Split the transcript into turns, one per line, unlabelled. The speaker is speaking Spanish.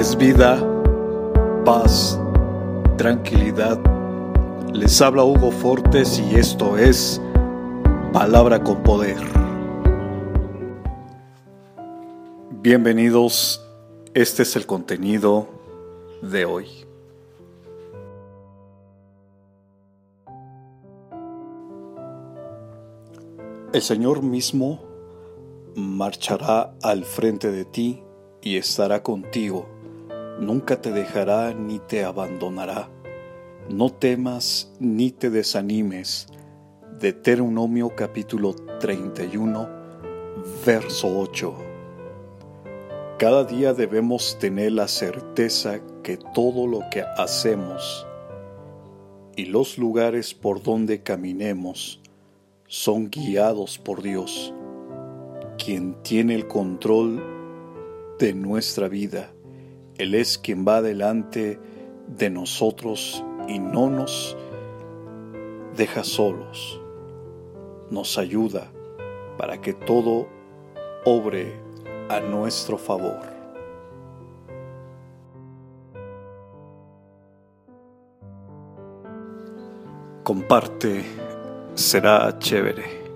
es vida, paz, tranquilidad. Les habla Hugo Fortes y esto es Palabra con Poder. Bienvenidos, este es el contenido de hoy. El Señor mismo marchará al frente de ti y estará contigo. Nunca te dejará ni te abandonará. No temas ni te desanimes. Deuteronomio capítulo 31, verso 8. Cada día debemos tener la certeza que todo lo que hacemos y los lugares por donde caminemos son guiados por Dios, quien tiene el control de nuestra vida. Él es quien va delante de nosotros y no nos deja solos. Nos ayuda para que todo obre a nuestro favor. Comparte, será chévere.